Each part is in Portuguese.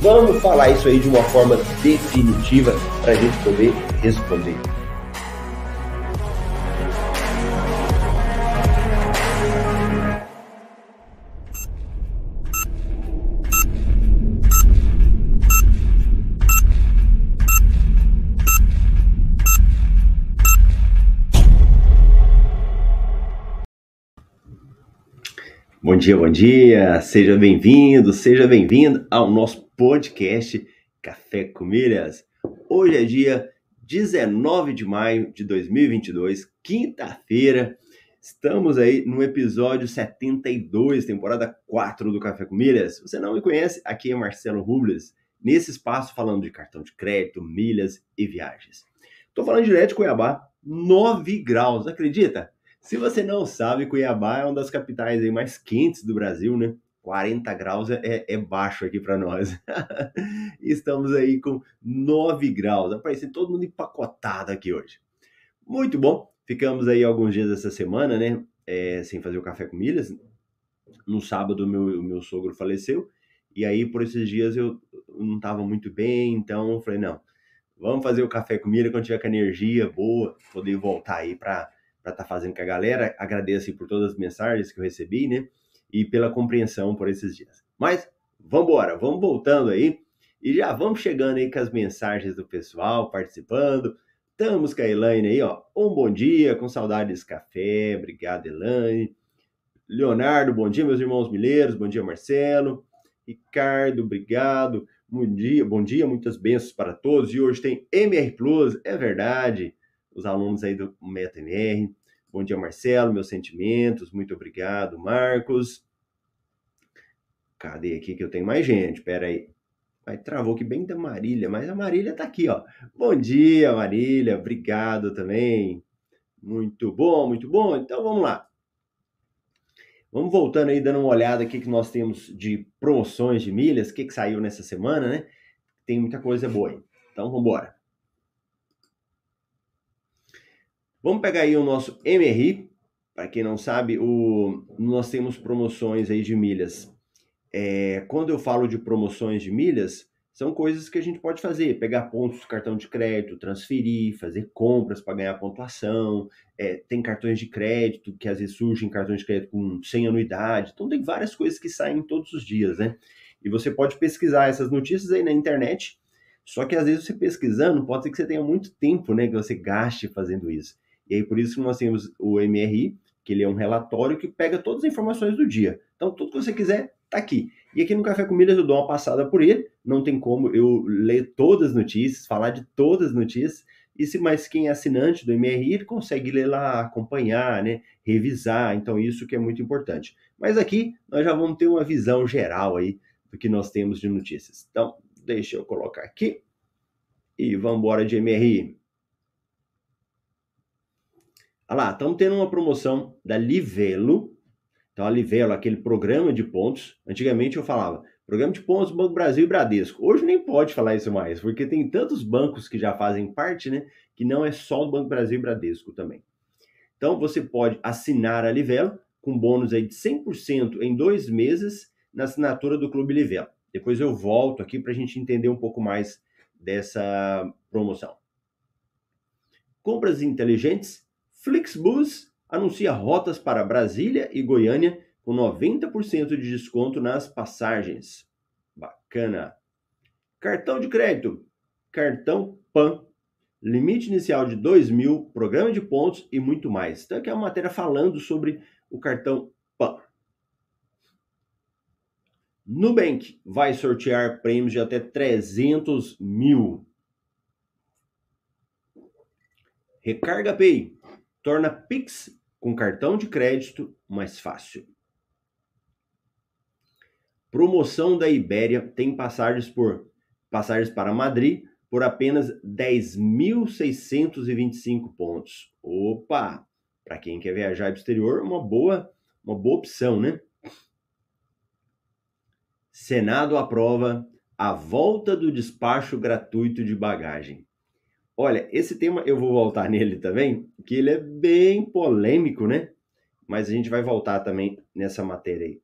Vamos falar isso aí de uma forma definitiva para a gente poder responder. Bom dia, bom dia, seja bem-vindo, seja bem-vindo ao nosso podcast Café com Milhas. Hoje é dia 19 de maio de 2022, quinta-feira. Estamos aí no episódio 72, temporada 4 do Café com Milhas. Se você não me conhece, aqui é Marcelo Rubles, nesse espaço falando de cartão de crédito, milhas e viagens. Estou falando direto de Cuiabá, 9 graus, acredita? Se você não sabe, Cuiabá é uma das capitais mais quentes do Brasil, né? 40 graus é, é, baixo aqui para nós. Estamos aí com 9 graus. Aparecendo todo mundo empacotado aqui hoje. Muito bom. Ficamos aí alguns dias essa semana, né? É, sem fazer o café com milhas. No sábado, meu, meu sogro faleceu. E aí, por esses dias, eu não estava muito bem. Então, eu falei, não, vamos fazer o café com milha quando tiver com energia boa, poder voltar aí para estar tá fazendo com a galera. Agradeço por todas as mensagens que eu recebi, né? E pela compreensão por esses dias. Mas vamos embora, vamos voltando aí e já vamos chegando aí com as mensagens do pessoal participando. Estamos com a Elaine aí, ó. Um bom dia, com saudades café. Obrigado, Elaine. Leonardo, bom dia, meus irmãos mileiros. Bom dia, Marcelo. Ricardo, obrigado. Bom dia, bom dia, muitas bênçãos para todos. E hoje tem MR Plus, é verdade. Os alunos aí do MetaMR. Bom dia, Marcelo, meus sentimentos, muito obrigado, Marcos. Cadê aqui que eu tenho mais gente? Pera aí. Vai, travou aqui bem da Marília, mas a Marília tá aqui, ó. Bom dia, Marília, obrigado também. Muito bom, muito bom. Então vamos lá. Vamos voltando aí, dando uma olhada aqui que nós temos de promoções de milhas, o que, que saiu nessa semana, né? Tem muita coisa boa aí. Então vamos embora. Vamos pegar aí o nosso MRI. Para quem não sabe, o, nós temos promoções aí de milhas. É, quando eu falo de promoções de milhas, são coisas que a gente pode fazer: pegar pontos do cartão de crédito, transferir, fazer compras para ganhar pontuação. É, tem cartões de crédito que às vezes surgem cartões de crédito com 100 anuidade. Então, tem várias coisas que saem todos os dias, né? E você pode pesquisar essas notícias aí na internet. Só que às vezes você pesquisando, pode ser que você tenha muito tempo, né? Que você gaste fazendo isso. E aí por isso nós temos o MRI, que ele é um relatório que pega todas as informações do dia. Então tudo que você quiser tá aqui. E aqui no Café com eu dou uma passada por ele, não tem como eu ler todas as notícias, falar de todas as notícias, e se mais quem é assinante do MRI, ele consegue ler lá, acompanhar, né, revisar, então isso que é muito importante. Mas aqui nós já vamos ter uma visão geral aí do que nós temos de notícias. Então, deixa eu colocar aqui e vamos embora de MRI. Olha lá, estamos tendo uma promoção da Livelo. Então, a Livelo, aquele programa de pontos. Antigamente eu falava, programa de pontos Banco Brasil e Bradesco. Hoje nem pode falar isso mais, porque tem tantos bancos que já fazem parte, né? Que não é só o Banco Brasil e Bradesco também. Então, você pode assinar a Livelo com bônus aí de 100% em dois meses na assinatura do Clube Livelo. Depois eu volto aqui para a gente entender um pouco mais dessa promoção. Compras inteligentes Flixbus anuncia rotas para Brasília e Goiânia com 90% de desconto nas passagens. Bacana. Cartão de crédito. Cartão PAN. Limite inicial de 2 mil, programa de pontos e muito mais. Então aqui é uma matéria falando sobre o cartão PAN. Nubank vai sortear prêmios de até 300 mil. Recarga Pay torna Pix com cartão de crédito mais fácil. Promoção da Ibéria tem passagens por passagens para Madrid por apenas 10.625 pontos. Opa! Para quem quer viajar para o exterior, uma boa, uma boa opção, né? Senado aprova a volta do despacho gratuito de bagagem. Olha, esse tema eu vou voltar nele também, que ele é bem polêmico, né? Mas a gente vai voltar também nessa matéria aí.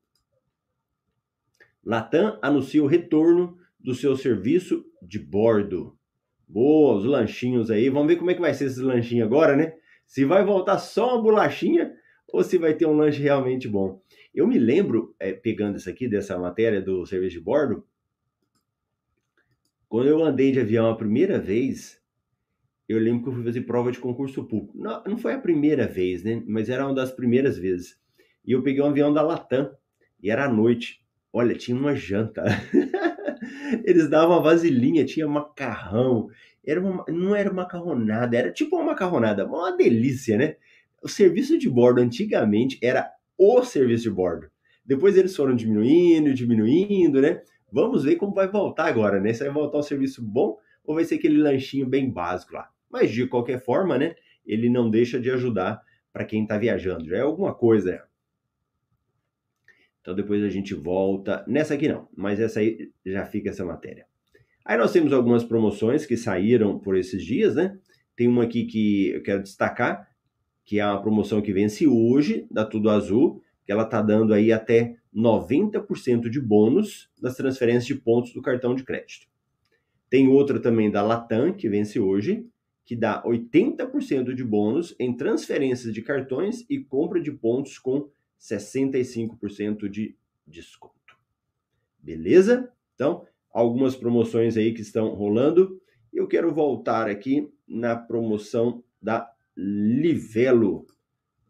Latam anuncia o retorno do seu serviço de bordo. Boa, os lanchinhos aí. Vamos ver como é que vai ser esse lanchinho agora, né? Se vai voltar só uma bolachinha ou se vai ter um lanche realmente bom. Eu me lembro, é, pegando isso aqui, dessa matéria do serviço de bordo, quando eu andei de avião a primeira vez, eu lembro que eu fui fazer prova de concurso público. Não, não foi a primeira vez, né? Mas era uma das primeiras vezes. E eu peguei um avião da Latam, e era à noite. Olha, tinha uma janta. Eles davam vasilhinha, tinha macarrão. Era uma, não era macarronada, era tipo uma macarronada, uma delícia, né? O serviço de bordo antigamente era o serviço de bordo. Depois eles foram diminuindo, diminuindo, né? Vamos ver como vai voltar agora, né? Se vai voltar um serviço bom ou vai ser aquele lanchinho bem básico lá. Mas de qualquer forma, né? Ele não deixa de ajudar para quem está viajando. Já é alguma coisa. Então depois a gente volta. Nessa aqui não, mas essa aí já fica essa matéria. Aí nós temos algumas promoções que saíram por esses dias, né? Tem uma aqui que eu quero destacar, que é uma promoção que vence hoje, da Tudo Azul, que ela está dando aí até 90% de bônus das transferências de pontos do cartão de crédito. Tem outra também da Latam, que vence hoje, que dá 80% de bônus em transferências de cartões e compra de pontos com 65% de desconto. Beleza? Então, algumas promoções aí que estão rolando. Eu quero voltar aqui na promoção da Livelo.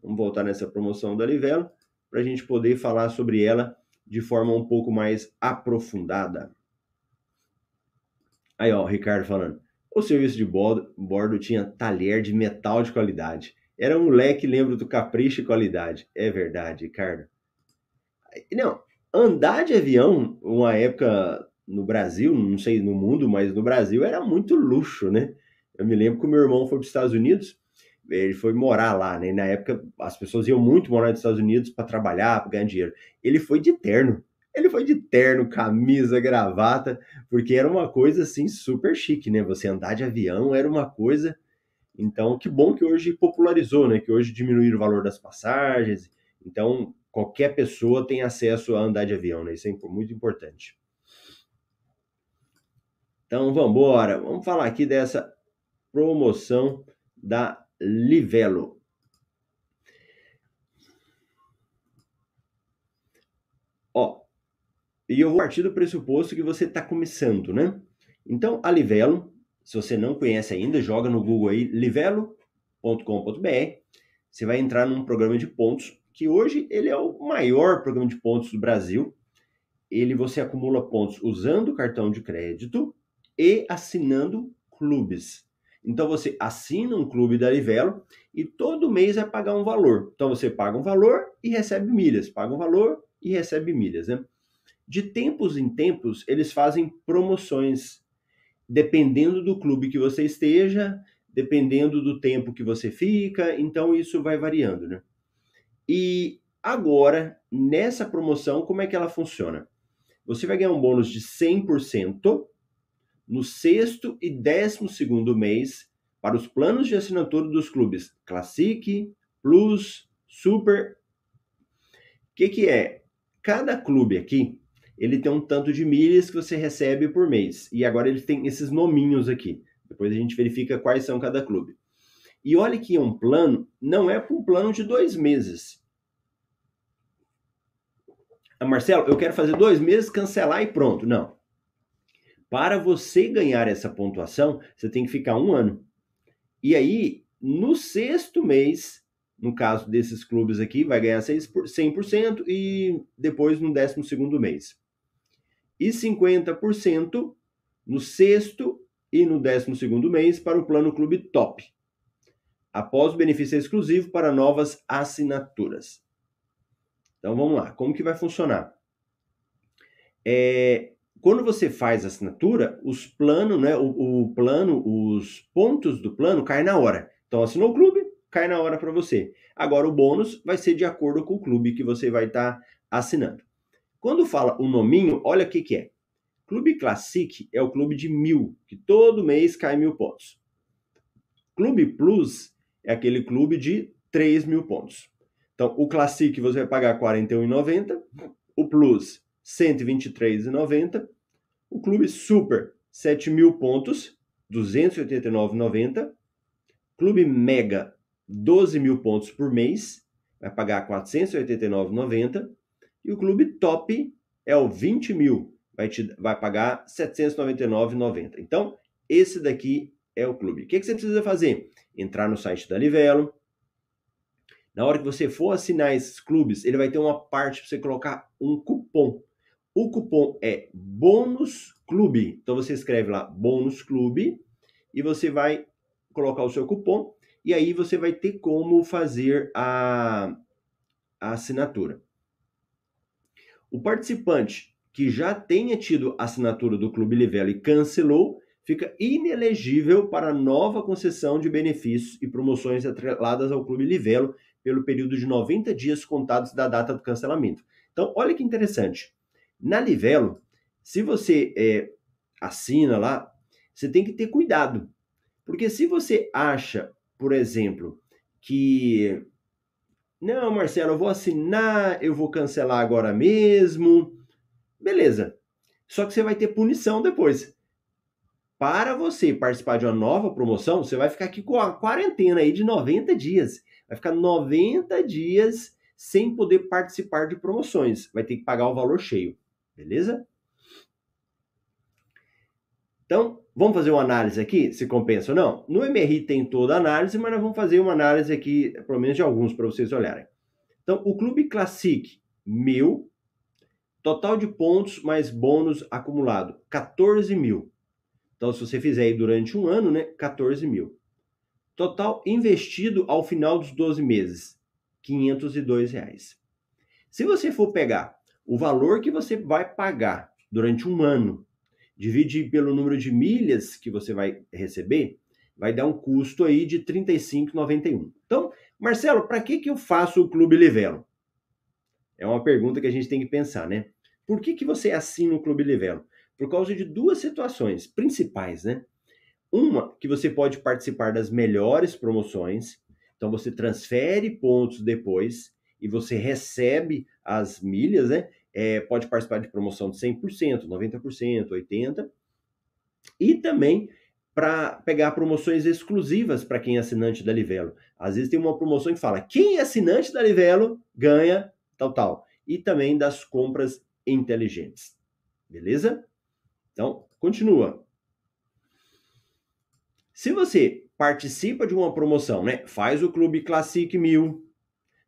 Vamos voltar nessa promoção da Livelo para a gente poder falar sobre ela de forma um pouco mais aprofundada. Aí, ó, o Ricardo falando. O serviço de bordo, bordo tinha talher de metal de qualidade. Era um moleque, lembro do capricho e qualidade. É verdade, Ricardo. Não, andar de avião, uma época no Brasil, não sei no mundo, mas no Brasil era muito luxo, né? Eu me lembro que o meu irmão foi para os Estados Unidos, ele foi morar lá, né? Na época as pessoas iam muito morar nos Estados Unidos para trabalhar, para ganhar dinheiro. Ele foi de terno. Ele foi de terno, camisa, gravata, porque era uma coisa assim super chique, né? Você andar de avião era uma coisa. Então, que bom que hoje popularizou, né? Que hoje diminuíram o valor das passagens. Então, qualquer pessoa tem acesso a andar de avião, né? Isso é muito importante. Então, vamos embora. Vamos falar aqui dessa promoção da Livelo. Ó, e eu vou partir do pressuposto que você está começando, né? Então, a Livelo, se você não conhece ainda, joga no Google aí livelo.com.br. Você vai entrar num programa de pontos que hoje ele é o maior programa de pontos do Brasil. Ele você acumula pontos usando cartão de crédito e assinando clubes. Então você assina um clube da Livelo e todo mês vai pagar um valor. Então você paga um valor e recebe milhas, paga um valor e recebe milhas, né? De tempos em tempos, eles fazem promoções, dependendo do clube que você esteja, dependendo do tempo que você fica, então isso vai variando, né? E agora, nessa promoção, como é que ela funciona? Você vai ganhar um bônus de 100% no sexto e décimo segundo mês para os planos de assinatura dos clubes Classic, Plus, Super. O que, que é? Cada clube aqui ele tem um tanto de milhas que você recebe por mês. E agora ele tem esses nominhos aqui. Depois a gente verifica quais são cada clube. E olha que um plano não é para um plano de dois meses. Ah, Marcelo, eu quero fazer dois meses, cancelar e pronto. Não. Para você ganhar essa pontuação, você tem que ficar um ano. E aí, no sexto mês, no caso desses clubes aqui, vai ganhar 100% e depois no décimo segundo mês e 50% no sexto e no décimo segundo mês para o plano Clube Top, após o benefício exclusivo para novas assinaturas. Então vamos lá, como que vai funcionar? É, quando você faz a assinatura, os planos, né, o, o, plano, os pontos do plano caem na hora. Então, assinou o clube, cai na hora para você. Agora, o bônus vai ser de acordo com o clube que você vai estar tá assinando. Quando fala o nominho, olha o que, que é. Clube Classic é o clube de mil, que todo mês cai mil pontos. Clube Plus é aquele clube de 3 mil pontos. Então, o Classic você vai pagar R$ 41,90, o Plus 123,90. O Clube Super, 7 mil pontos, 289,90. Clube Mega, 12 mil pontos por mês, vai pagar 489,90. E o Clube Top é o 20 mil, vai, te, vai pagar 799,90. Então, esse daqui é o clube. O que, que você precisa fazer? Entrar no site da Livelo. Na hora que você for assinar esses clubes, ele vai ter uma parte para você colocar um cupom. O cupom é bônus clube. Então você escreve lá bônus clube e você vai colocar o seu cupom e aí você vai ter como fazer a, a assinatura. O participante que já tenha tido assinatura do Clube Livelo e cancelou, fica inelegível para nova concessão de benefícios e promoções atreladas ao Clube Livelo pelo período de 90 dias contados da data do cancelamento. Então, olha que interessante. Na Livelo, se você é, assina lá, você tem que ter cuidado. Porque se você acha, por exemplo, que não, Marcelo, eu vou assinar, eu vou cancelar agora mesmo, beleza. Só que você vai ter punição depois. Para você participar de uma nova promoção, você vai ficar aqui com a quarentena aí de 90 dias. Vai ficar 90 dias sem poder participar de promoções. Vai ter que pagar o valor cheio. Beleza? Então, vamos fazer uma análise aqui, se compensa ou não? No MRI tem toda a análise, mas nós vamos fazer uma análise aqui, pelo menos de alguns, para vocês olharem. Então, o Clube Classic, mil. Total de pontos mais bônus acumulado, 14 mil. Então, se você fizer aí durante um ano, né, 14 mil. Total investido ao final dos 12 meses, 502 reais. Se você for pegar o valor que você vai pagar durante um ano, dividir pelo número de milhas que você vai receber, vai dar um custo aí de R$ 35,91. Então, Marcelo, para que, que eu faço o Clube Livelo? É uma pergunta que a gente tem que pensar, né? Por que, que você assina o Clube Livelo? Por causa de duas situações principais, né? Uma, que você pode participar das melhores promoções, então você transfere pontos depois e você recebe as milhas, né? É, pode participar de promoção de 100%, 90%, 80%. E também para pegar promoções exclusivas para quem é assinante da Livelo. Às vezes tem uma promoção que fala: quem é assinante da Livelo ganha tal, tal. E também das compras inteligentes. Beleza? Então, continua. Se você participa de uma promoção, né? Faz o Clube Classic 1000,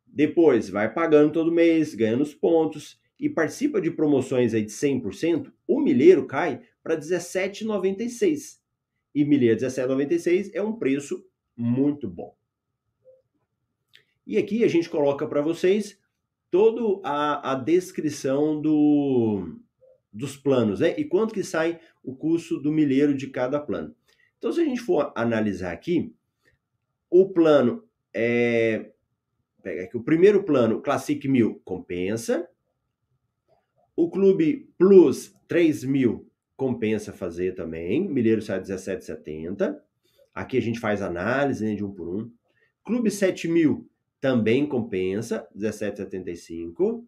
depois vai pagando todo mês, ganhando os pontos, e participa de promoções aí de 100%, o milheiro cai para 17,96. E milheiro 17,96 é um preço muito bom. E aqui a gente coloca para vocês toda a, a descrição do, dos planos, né? E quanto que sai o custo do milheiro de cada plano. Então, se a gente for analisar aqui, o plano é. Pega aqui, o primeiro plano, Classic 1000, compensa. O Clube Plus 3 mil compensa fazer também. Milheiro sai 17,70. Aqui a gente faz análise né, de um por um. Clube 7 mil também compensa, 17,75.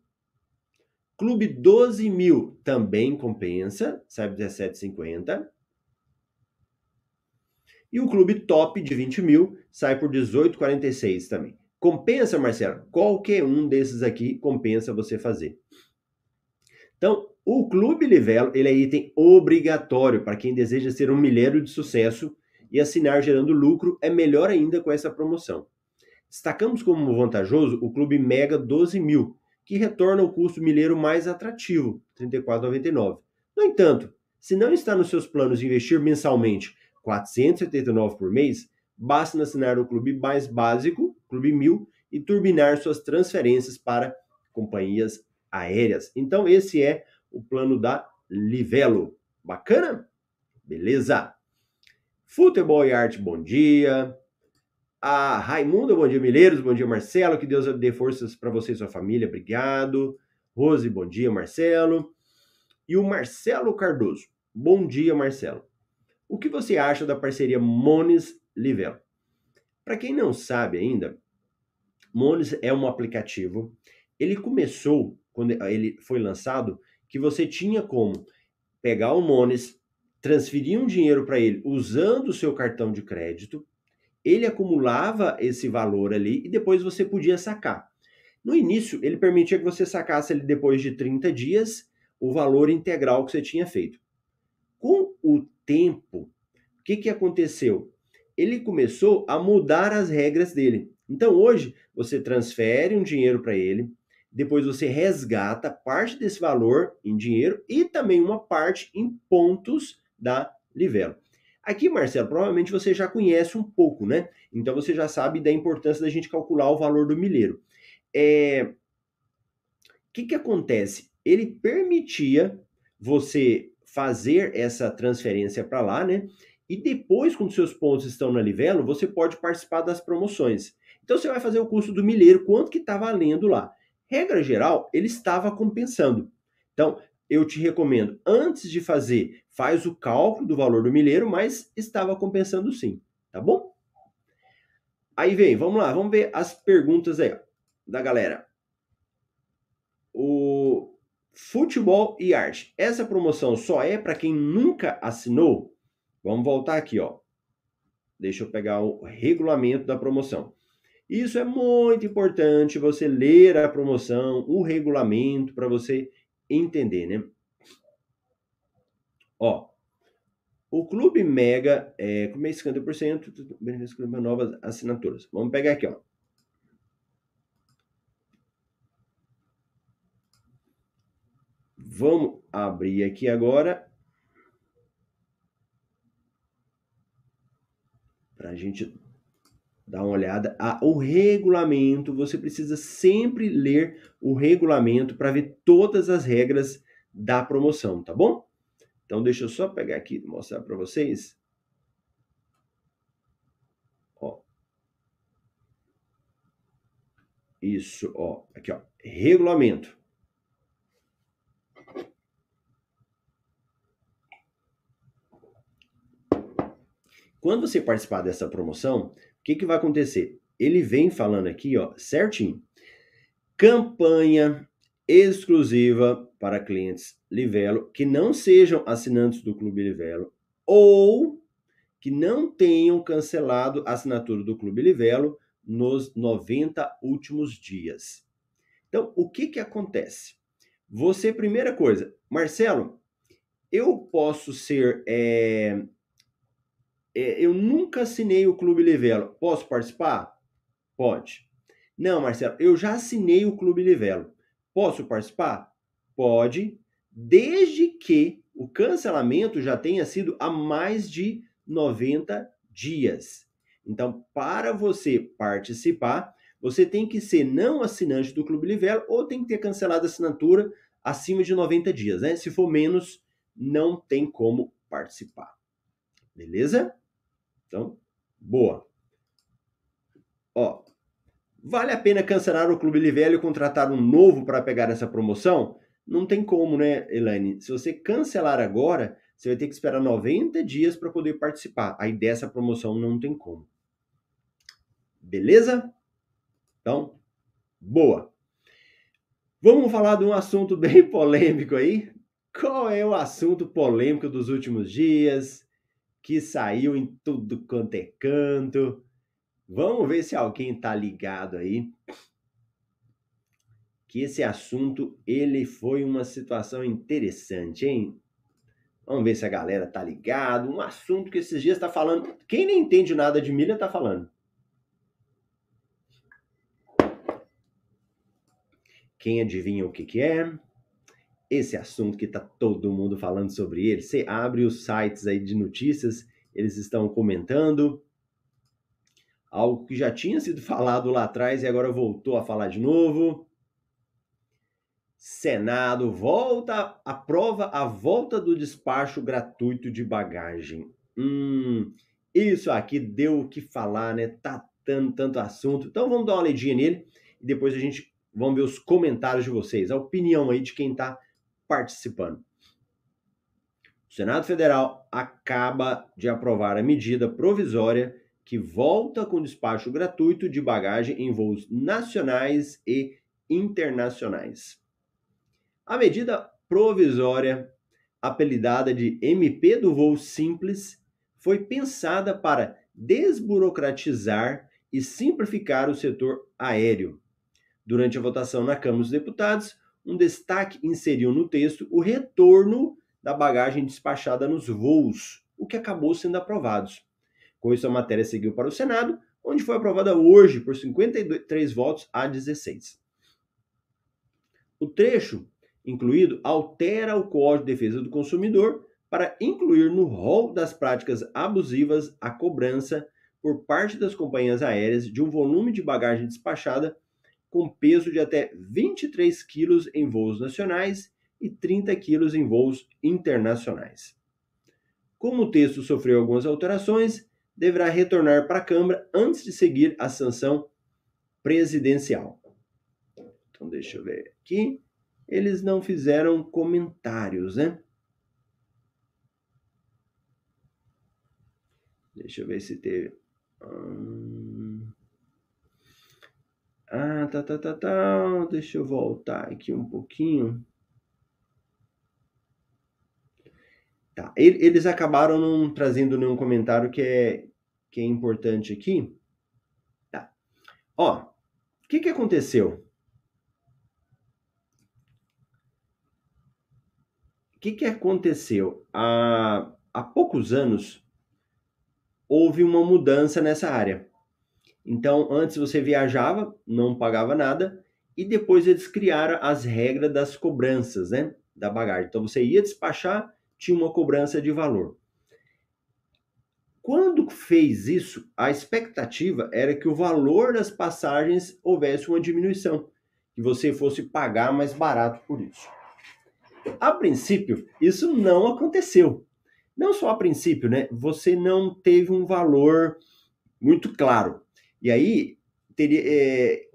Clube 12 mil também compensa, sai 17,50. E o clube top de 20 mil sai por 18,46 também. Compensa, Marcelo? Qualquer um desses aqui compensa você fazer. Então, o Clube Livelo ele é item obrigatório para quem deseja ser um milheiro de sucesso e assinar gerando lucro é melhor ainda com essa promoção. Destacamos como vantajoso o Clube Mega 12 mil, que retorna o custo milheiro mais atrativo, R$ 34,99. No entanto, se não está nos seus planos investir mensalmente R$ 479 por mês, basta assinar o clube mais básico, Clube 1000, e turbinar suas transferências para companhias aéreas. Então, esse é o plano da Livelo. Bacana? Beleza? Futebol e arte, bom dia. A Raimunda, bom dia, Milheiros, bom dia, Marcelo. Que Deus dê forças para você e sua família, obrigado. Rose, bom dia, Marcelo. E o Marcelo Cardoso, bom dia, Marcelo. O que você acha da parceria Mones Livelo? Para quem não sabe ainda, Mones é um aplicativo. Ele começou, quando ele foi lançado, que você tinha como pegar o Mones, transferir um dinheiro para ele usando o seu cartão de crédito, ele acumulava esse valor ali e depois você podia sacar. No início, ele permitia que você sacasse ele depois de 30 dias o valor integral que você tinha feito. Com o tempo, o que, que aconteceu? Ele começou a mudar as regras dele. Então hoje você transfere um dinheiro para ele, depois você resgata parte desse valor em dinheiro e também uma parte em pontos da Livelo. Aqui, Marcelo, provavelmente você já conhece um pouco, né? Então você já sabe da importância da gente calcular o valor do milheiro. É... O que, que acontece? Ele permitia você fazer essa transferência para lá, né? E depois, quando seus pontos estão na Livelo, você pode participar das promoções. Então você vai fazer o custo do milheiro, quanto que está valendo lá. Regra geral, ele estava compensando. Então, eu te recomendo, antes de fazer, faz o cálculo do valor do milheiro, mas estava compensando sim, tá bom? Aí vem, vamos lá, vamos ver as perguntas aí ó, da galera. O futebol e arte. Essa promoção só é para quem nunca assinou? Vamos voltar aqui, ó. Deixa eu pegar o regulamento da promoção. Isso é muito importante você ler a promoção, o regulamento para você entender, né? Ó, o Clube Mega é com 50%, benefício novas assinaturas. Vamos pegar aqui, ó. Vamos abrir aqui agora para a gente dar uma olhada ao regulamento. Você precisa sempre ler o regulamento para ver todas as regras da promoção, tá bom? Então deixa eu só pegar aqui e mostrar para vocês. Ó. Isso, ó, aqui ó, regulamento. Quando você participar dessa promoção, o que, que vai acontecer? Ele vem falando aqui, ó, certinho. Campanha exclusiva para clientes Livelo que não sejam assinantes do Clube Livelo ou que não tenham cancelado a assinatura do Clube Livelo nos 90 últimos dias. Então, o que que acontece? Você, primeira coisa, Marcelo, eu posso ser é, é, eu nunca assinei o Clube Livelo. Posso participar? Pode. Não, Marcelo, eu já assinei o Clube Livelo. Posso participar? Pode, desde que o cancelamento já tenha sido há mais de 90 dias. Então, para você participar, você tem que ser não assinante do Clube Livelo ou tem que ter cancelado a assinatura acima de 90 dias, né? Se for menos, não tem como participar. Beleza? Então, boa. Ó, vale a pena cancelar o Clube Livelo e contratar um novo para pegar essa promoção? Não tem como, né, Elaine? Se você cancelar agora, você vai ter que esperar 90 dias para poder participar. Aí dessa promoção não tem como. Beleza? Então, boa. Vamos falar de um assunto bem polêmico aí. Qual é o assunto polêmico dos últimos dias? Que saiu em tudo quanto é canto. Vamos ver se alguém tá ligado aí. Que esse assunto ele foi uma situação interessante, hein? Vamos ver se a galera tá ligado. Um assunto que esses dias tá falando. Quem nem entende nada de milha tá falando. Quem adivinha o que, que é? Esse assunto que está todo mundo falando sobre ele. Você abre os sites aí de notícias, eles estão comentando algo que já tinha sido falado lá atrás e agora voltou a falar de novo. Senado volta, aprova a volta do despacho gratuito de bagagem. Hum, isso aqui deu o que falar, né? Tá tanto, tanto assunto. Então vamos dar uma olhadinha nele e depois a gente vamos ver os comentários de vocês, a opinião aí de quem está participando. O Senado Federal acaba de aprovar a medida provisória que volta com despacho gratuito de bagagem em voos nacionais e internacionais. A medida provisória, apelidada de MP do voo simples, foi pensada para desburocratizar e simplificar o setor aéreo. Durante a votação na Câmara dos Deputados, um destaque inseriu no texto o retorno da bagagem despachada nos voos, o que acabou sendo aprovado. Com isso, a matéria seguiu para o Senado, onde foi aprovada hoje por 53 votos a 16. O trecho incluído altera o Código de Defesa do Consumidor para incluir no rol das práticas abusivas a cobrança por parte das companhias aéreas de um volume de bagagem despachada com peso de até 23 quilos em voos nacionais e 30 quilos em voos internacionais. Como o texto sofreu algumas alterações, deverá retornar para a Câmara antes de seguir a sanção presidencial. Então, deixa eu ver aqui. Eles não fizeram comentários, né? Deixa eu ver se teve. Hum... Ah, tá, tá, tá, tá. Deixa eu voltar aqui um pouquinho. Tá. Eles acabaram não trazendo nenhum comentário que é, que é importante aqui. Tá. Ó, o que, que aconteceu? O que, que aconteceu? Há, há poucos anos houve uma mudança nessa área. Então, antes você viajava, não pagava nada, e depois eles criaram as regras das cobranças, né? Da bagagem. Então, você ia despachar, tinha uma cobrança de valor. Quando fez isso, a expectativa era que o valor das passagens houvesse uma diminuição, que você fosse pagar mais barato por isso. A princípio, isso não aconteceu. Não só a princípio, né? Você não teve um valor muito claro. E aí, teria, é,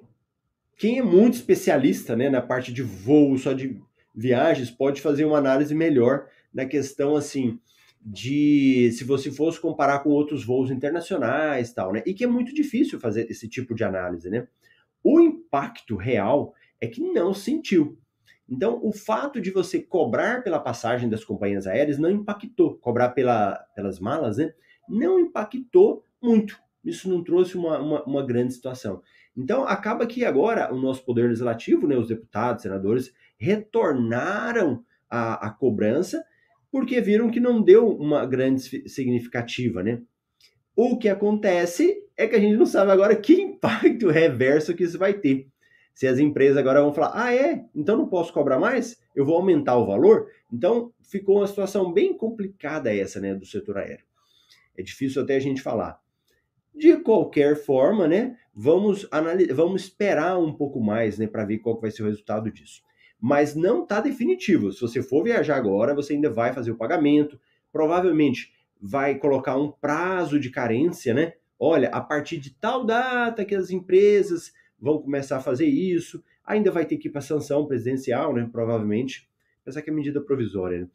quem é muito especialista né, na parte de voo, só de viagens, pode fazer uma análise melhor na questão assim de se você fosse comparar com outros voos internacionais tal, né? E que é muito difícil fazer esse tipo de análise, né? O impacto real é que não sentiu. Então, o fato de você cobrar pela passagem das companhias aéreas não impactou. Cobrar pela, pelas malas, né? Não impactou muito isso não trouxe uma, uma, uma, grande situação. Então, acaba que agora o nosso poder legislativo, né, os deputados, senadores, retornaram a, a cobrança porque viram que não deu uma grande significativa, né? O que acontece é que a gente não sabe agora que impacto reverso que isso vai ter. Se as empresas agora vão falar, ah, é, então não posso cobrar mais? Eu vou aumentar o valor? Então, ficou uma situação bem complicada essa, né, do setor aéreo. É difícil até a gente falar. De qualquer forma, né, vamos, vamos esperar um pouco mais né, para ver qual vai ser o resultado disso. Mas não está definitivo. Se você for viajar agora, você ainda vai fazer o pagamento, provavelmente vai colocar um prazo de carência, né? Olha, a partir de tal data que as empresas vão começar a fazer isso, ainda vai ter que ir para sanção presidencial, né? Provavelmente. Essa é a medida provisória. Né?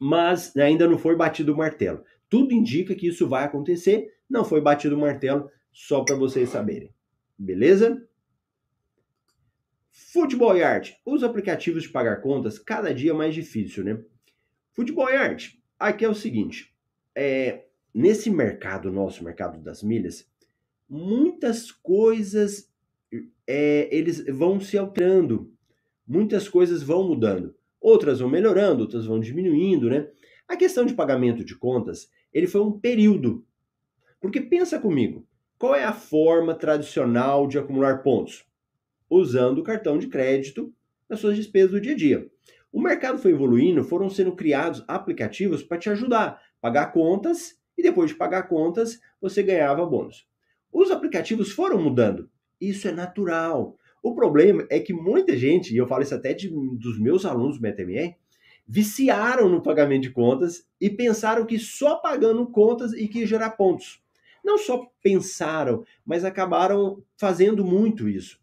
Mas ainda não foi batido o martelo. Tudo indica que isso vai acontecer, não foi batido o martelo, só para vocês saberem. Beleza? Futebol e arte. Os aplicativos de pagar contas, cada dia mais difícil, né? Futebol e arte. Aqui é o seguinte: é, nesse mercado nosso, mercado das milhas, muitas coisas é, eles vão se alterando, muitas coisas vão mudando, outras vão melhorando, outras vão diminuindo, né? A questão de pagamento de contas, ele foi um período porque pensa comigo, qual é a forma tradicional de acumular pontos? Usando o cartão de crédito nas suas despesas do dia a dia. O mercado foi evoluindo, foram sendo criados aplicativos para te ajudar, pagar contas e depois de pagar contas você ganhava bônus. Os aplicativos foram mudando. Isso é natural. O problema é que muita gente, e eu falo isso até de, dos meus alunos do BTMR, viciaram no pagamento de contas e pensaram que só pagando contas e que gerar pontos. Não só pensaram, mas acabaram fazendo muito isso.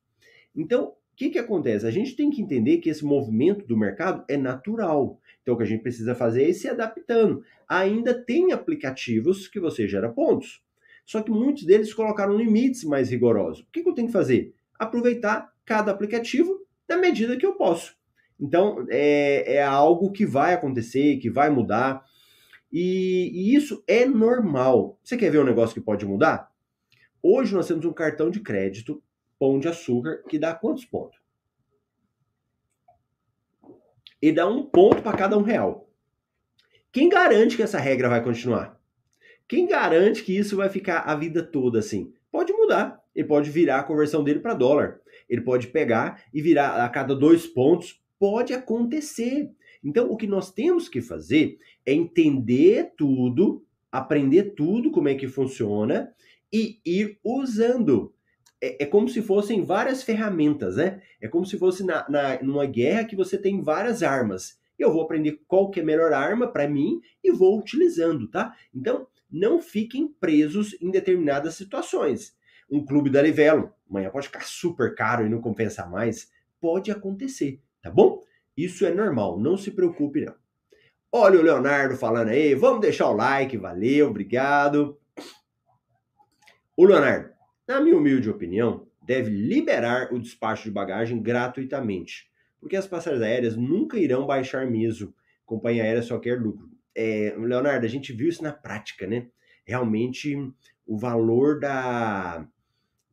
Então, o que, que acontece? A gente tem que entender que esse movimento do mercado é natural. Então, o que a gente precisa fazer é ir se adaptando. Ainda tem aplicativos que você gera pontos. Só que muitos deles colocaram limites mais rigorosos. O que, que eu tenho que fazer? Aproveitar cada aplicativo na medida que eu posso. Então, é, é algo que vai acontecer, que vai mudar. E, e, isso é normal. Você quer ver um negócio que pode mudar? Hoje nós temos um cartão de crédito, pão de açúcar, que dá quantos pontos? E dá um ponto para cada um real. Quem garante que essa regra vai continuar? Quem garante que isso vai ficar a vida toda assim? Pode mudar. Ele pode virar a conversão dele para dólar. Ele pode pegar e virar a cada dois pontos pode acontecer. Então, o que nós temos que fazer é entender tudo, aprender tudo como é que funciona e ir usando. É, é como se fossem várias ferramentas, né? É como se fosse na, na, numa guerra que você tem várias armas. Eu vou aprender qual que é a melhor arma para mim e vou utilizando, tá? Então, não fiquem presos em determinadas situações. Um clube da Livelo, amanhã pode ficar super caro e não compensar mais. Pode acontecer tá bom? Isso é normal, não se preocupe não. Olha o Leonardo falando aí, vamos deixar o like, valeu, obrigado. O Leonardo, na minha humilde opinião, deve liberar o despacho de bagagem gratuitamente, porque as passagens aéreas nunca irão baixar mesmo. Companhia aérea só quer lucro. É, Leonardo, a gente viu isso na prática, né? Realmente o valor da,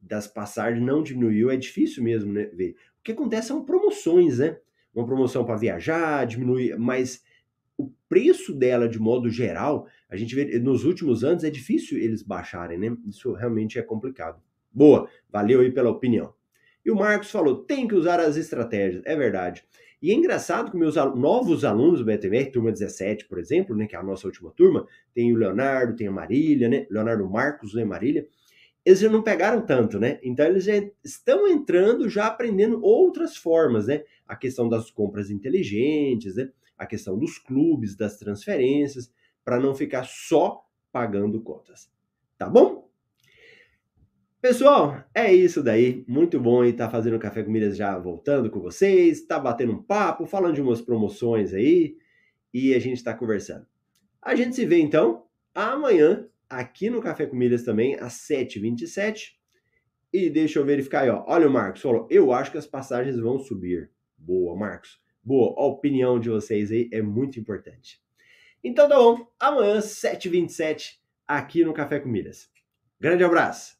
das passagens não diminuiu, é difícil mesmo né, ver. O que acontece são promoções, né? Uma promoção para viajar, diminuir, mas o preço dela, de modo geral, a gente vê nos últimos anos é difícil eles baixarem, né? Isso realmente é complicado. Boa, valeu aí pela opinião. E o Marcos falou: tem que usar as estratégias, é verdade. E é engraçado que meus novos alunos do BTMR, turma 17, por exemplo, né, que é a nossa última turma, tem o Leonardo, tem a Marília, né? Leonardo Marcos, né, Marília eles já não pegaram tanto, né? Então eles já estão entrando, já aprendendo outras formas, né? A questão das compras inteligentes, né? A questão dos clubes, das transferências, para não ficar só pagando cotas. Tá bom? Pessoal, é isso daí. Muito bom estar tá fazendo Café com Milhas já voltando com vocês, tá batendo um papo, falando de umas promoções aí e a gente está conversando. A gente se vê então amanhã aqui no Café com Milhas também, às 7h27. E deixa eu verificar aí, ó. Olha o Marcos, falou, eu acho que as passagens vão subir. Boa, Marcos. Boa, a opinião de vocês aí é muito importante. Então tá bom, amanhã, 7h27, aqui no Café com Milhas. Grande abraço!